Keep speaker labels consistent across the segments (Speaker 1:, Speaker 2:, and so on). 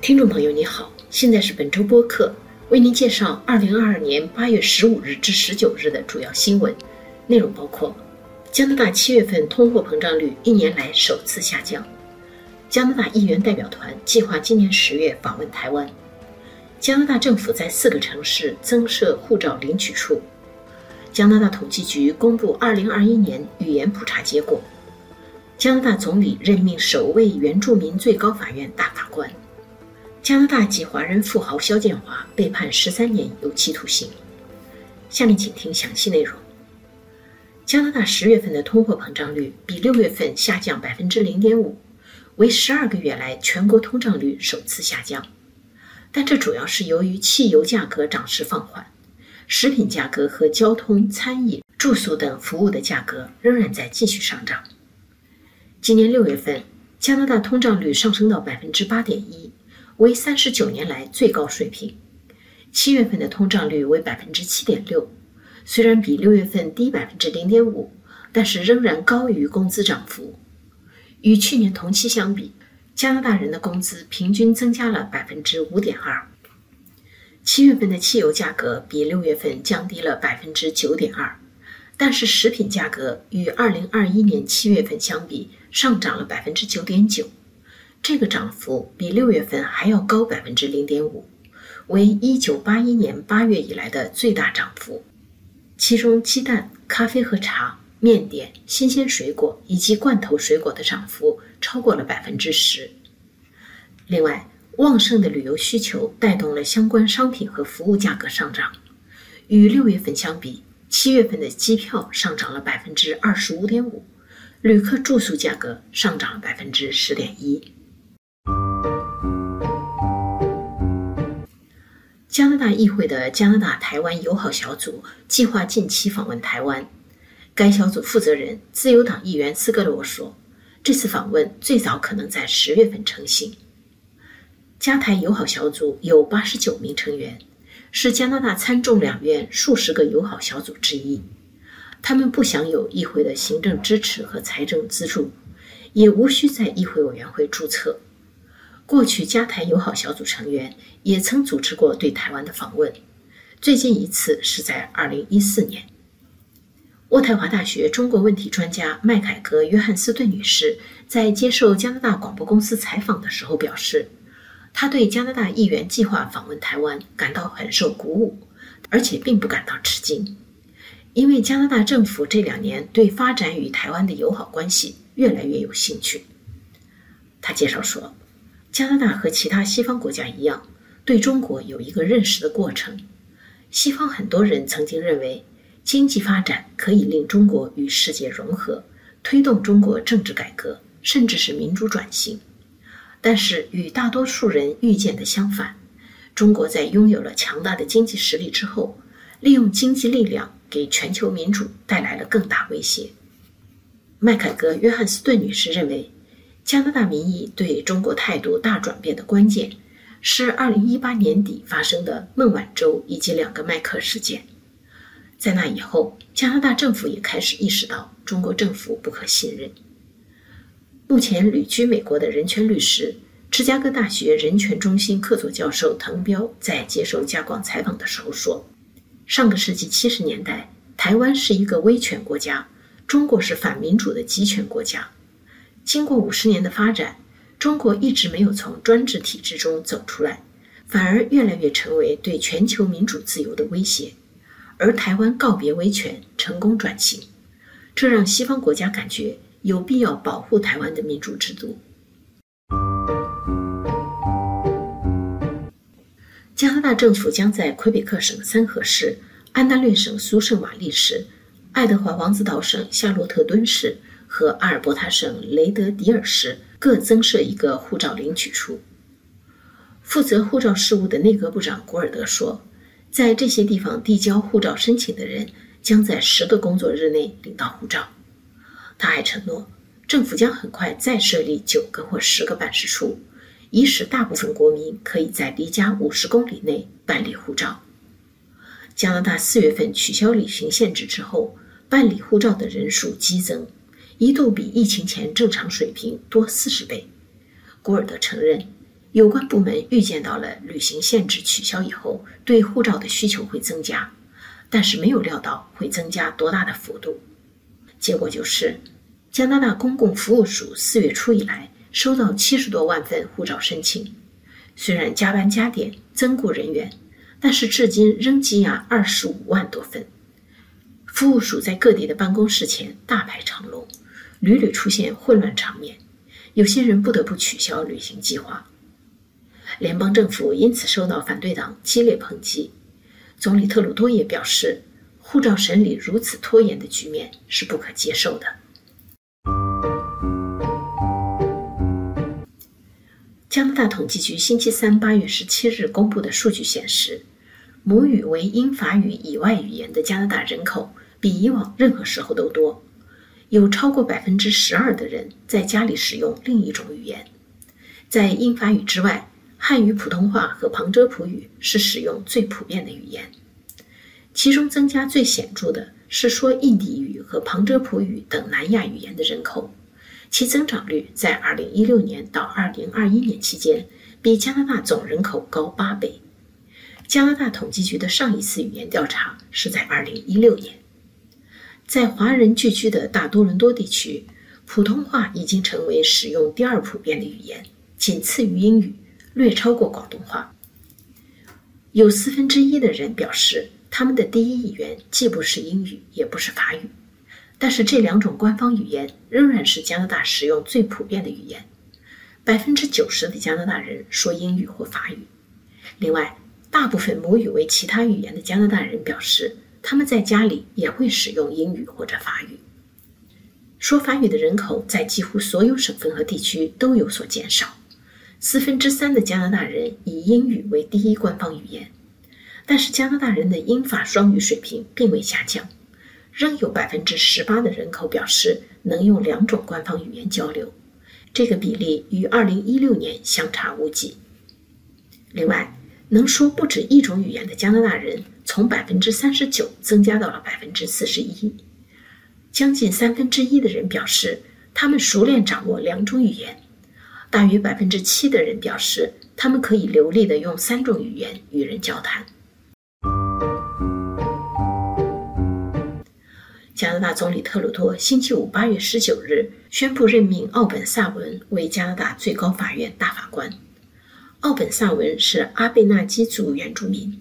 Speaker 1: 听众朋友，你好，现在是本周播客，为您介绍二零二二年八月十五日至十九日的主要新闻内容，包括：加拿大七月份通货膨胀率一年来首次下降；加拿大议员代表团计划今年十月访问台湾；加拿大政府在四个城市增设护照领取处；加拿大统计局公布二零二一年语言普查结果；加拿大总理任命首位原住民最高法院大法官。加拿大籍华人富豪肖建华被判十三年有期徒刑。下面请听详细内容。加拿大十月份的通货膨胀率比六月份下降百分之零点五，为十二个月来全国通胀率首次下降。但这主要是由于汽油价格涨势放缓，食品价格和交通、餐饮、住宿等服务的价格仍然在继续上涨。今年六月份，加拿大通胀率上升到百分之八点一。为三十九年来最高水平，七月份的通胀率为百分之七点六，虽然比六月份低百分之零点五，但是仍然高于工资涨幅。与去年同期相比，加拿大人的工资平均增加了百分之五点二。七月份的汽油价格比六月份降低了百分之九点二，但是食品价格与二零二一年七月份相比上涨了百分之九点九。这个涨幅比六月份还要高百分之零点五，为一九八一年八月以来的最大涨幅。其中，鸡蛋、咖啡和茶、面点、新鲜水果以及罐头水果的涨幅超过了百分之十。另外，旺盛的旅游需求带动了相关商品和服务价格上涨。与六月份相比，七月份的机票上涨了百分之二十五点五，旅客住宿价格上涨了百分之十点一。加拿大议会的加拿大台湾友好小组计划近期访问台湾。该小组负责人自由党议员斯格罗说：“这次访问最早可能在十月份成行。”加台友好小组有八十九名成员，是加拿大参众两院数十个友好小组之一。他们不享有议会的行政支持和财政资助，也无需在议会委员会注册。过去，加台友好小组成员也曾组织过对台湾的访问，最近一次是在2014年。渥太华大学中国问题专家麦凯格·约翰斯顿女士在接受加拿大广播公司采访的时候表示，他对加拿大议员计划访问台湾感到很受鼓舞，而且并不感到吃惊，因为加拿大政府这两年对发展与台湾的友好关系越来越有兴趣。他介绍说。加拿大和其他西方国家一样，对中国有一个认识的过程。西方很多人曾经认为，经济发展可以令中国与世界融合，推动中国政治改革，甚至是民主转型。但是，与大多数人预见的相反，中国在拥有了强大的经济实力之后，利用经济力量给全球民主带来了更大威胁。麦凯格·约翰斯顿女士认为。加拿大民意对中国态度大转变的关键，是2018年底发生的孟晚舟以及两个麦克事件。在那以后，加拿大政府也开始意识到中国政府不可信任。目前旅居美国的人权律师、芝加哥大学人权中心客座教授滕彪在接受加广采访的时候说：“上个世纪70年代，台湾是一个威权国家，中国是反民主的集权国家。”经过五十年的发展，中国一直没有从专制体制中走出来，反而越来越成为对全球民主自由的威胁。而台湾告别威权，成功转型，这让西方国家感觉有必要保护台湾的民主制度。加拿大政府将在魁北克省三河市、安大略省苏圣玛丽市、爱德华王子岛省夏洛特敦市。和阿尔伯塔省雷德迪尔市各增设一个护照领取处。负责护照事务的内阁部长古尔德说，在这些地方递交护照申请的人将在十个工作日内领到护照。他还承诺，政府将很快再设立九个或十个办事处，以使大部分国民可以在离家五十公里内办理护照。加拿大四月份取消旅行限制之后，办理护照的人数激增，一度比疫情前正常水平多四十倍。古尔德承认，有关部门预见到了旅行限制取消以后对护照的需求会增加，但是没有料到会增加多大的幅度。结果就是，加拿大公共服务署四月初以来收到七十多万份护照申请，虽然加班加点增雇人员，但是至今仍积压二十五万多份。服务署在各地的办公室前大排长龙，屡屡出现混乱场面，有些人不得不取消旅行计划。联邦政府因此受到反对党激烈抨击，总理特鲁多也表示。护照审理如此拖延的局面是不可接受的。加拿大统计局星期三八月十七日公布的数据显示，母语为英法语以外语言的加拿大人口比以往任何时候都多，有超过百分之十二的人在家里使用另一种语言。在英法语之外，汉语普通话和旁遮普语是使用最普遍的语言。其中增加最显著的是说印地语和旁遮普语等南亚语言的人口，其增长率在2016年到2021年期间比加拿大总人口高八倍。加拿大统计局的上一次语言调查是在2016年。在华人聚居的大多伦多地区，普通话已经成为使用第二普遍的语言，仅次于英语，略超过广东话。有四分之一的人表示。他们的第一语言既不是英语，也不是法语，但是这两种官方语言仍然是加拿大使用最普遍的语言。百分之九十的加拿大人说英语或法语。另外，大部分母语为其他语言的加拿大人表示，他们在家里也会使用英语或者法语。说法语的人口在几乎所有省份和地区都有所减少。四分之三的加拿大人以英语为第一官方语言。但是加拿大人的英法双语水平并未下降，仍有百分之十八的人口表示能用两种官方语言交流，这个比例与二零一六年相差无几。另外，能说不止一种语言的加拿大人从百分之三十九增加到了百分之四十一，将近三分之一的人表示他们熟练掌握两种语言，大约百分之七的人表示他们可以流利的用三种语言与人交谈。加拿大总理特鲁多星期五八月十九日宣布任命奥本萨文为加拿大最高法院大法官。奥本萨文是阿贝纳基族原住民，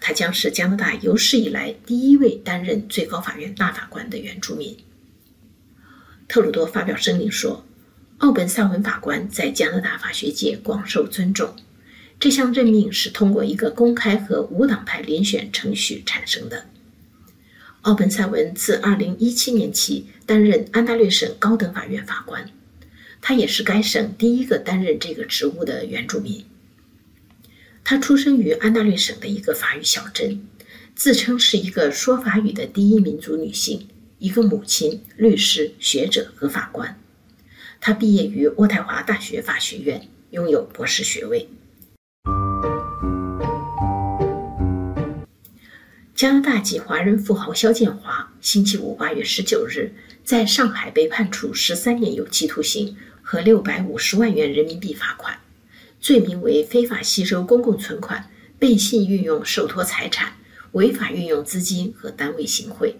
Speaker 1: 他将是加拿大有史以来第一位担任最高法院大法官的原住民。特鲁多发表声明说，奥本萨文法官在加拿大法学界广受尊重。这项任命是通过一个公开和无党派遴选程序产生的。奥本塞文自2017年起担任安大略省高等法院法官，他也是该省第一个担任这个职务的原住民。他出生于安大略省的一个法语小镇，自称是一个说法语的第一民族女性，一个母亲、律师、学者和法官。他毕业于渥太华大学法学院，拥有博士学位。加拿大籍华人富豪肖建华星期五八月十九日在上海被判处十三年有期徒刑和六百五十万元人民币罚款，罪名为非法吸收公共存款、背信运用受托财产、违法运用资金和单位行贿。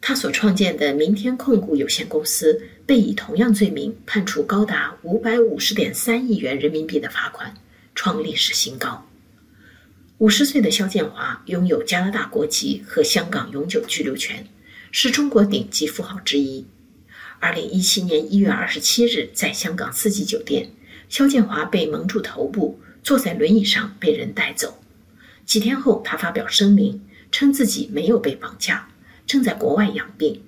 Speaker 1: 他所创建的明天控股有限公司被以同样罪名判处高达五百五十点三亿元人民币的罚款，创历史新高。五十岁的肖建华拥有加拿大国籍和香港永久居留权，是中国顶级富豪之一。二零一七年一月二十七日，在香港四季酒店，肖建华被蒙住头部，坐在轮椅上被人带走。几天后，他发表声明，称自己没有被绑架，正在国外养病。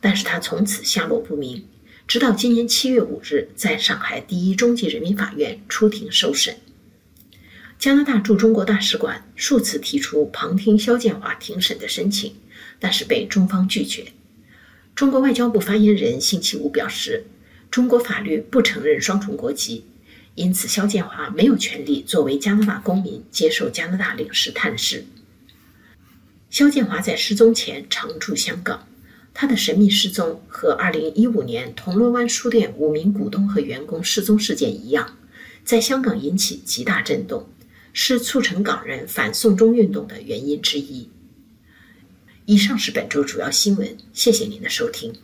Speaker 1: 但是他从此下落不明，直到今年七月五日，在上海第一中级人民法院出庭受审。加拿大驻中国大使馆数次提出旁听肖建华庭审的申请，但是被中方拒绝。中国外交部发言人星期五表示，中国法律不承认双重国籍，因此肖建华没有权利作为加拿大公民接受加拿大领事探视。肖建华在失踪前常驻香港，他的神秘失踪和2015年铜锣湾书店五名股东和员工失踪事件一样，在香港引起极大震动，是促成港人反送中运动的原因之一。以上是本周主要新闻，谢谢您的收听。